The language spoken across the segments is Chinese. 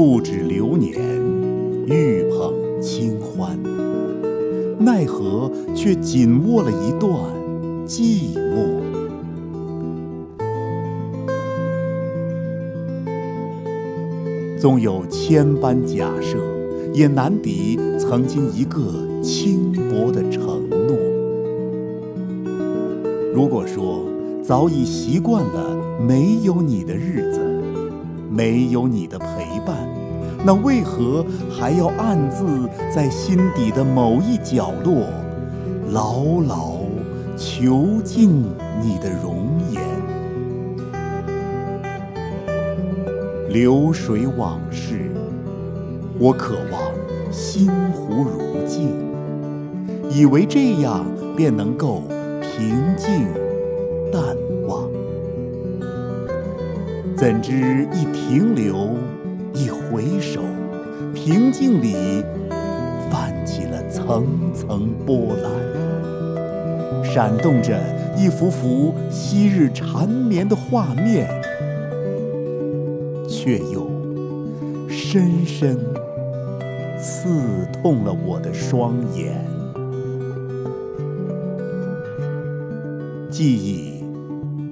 不止流年，欲捧清欢，奈何却紧握了一段寂寞。纵有千般假设，也难敌曾经一个轻薄的承诺。如果说早已习惯了没有你的日子，没有你的陪伴，那为何还要暗自在心底的某一角落，牢牢囚禁你的容颜？流水往事，我渴望心湖如镜，以为这样便能够平静淡忘。怎知一停留，一回首，平静里泛起了层层波澜，闪动着一幅幅昔日缠绵的画面。却又深深刺痛了我的双眼。记忆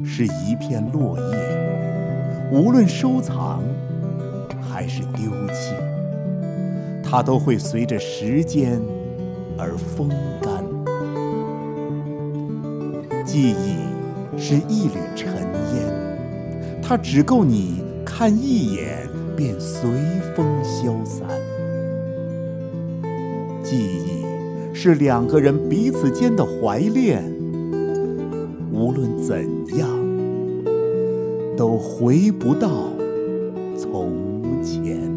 是一片落叶，无论收藏还是丢弃，它都会随着时间而风干。记忆是一缕尘烟，它只够你。看一眼便随风消散。记忆是两个人彼此间的怀恋，无论怎样，都回不到从前。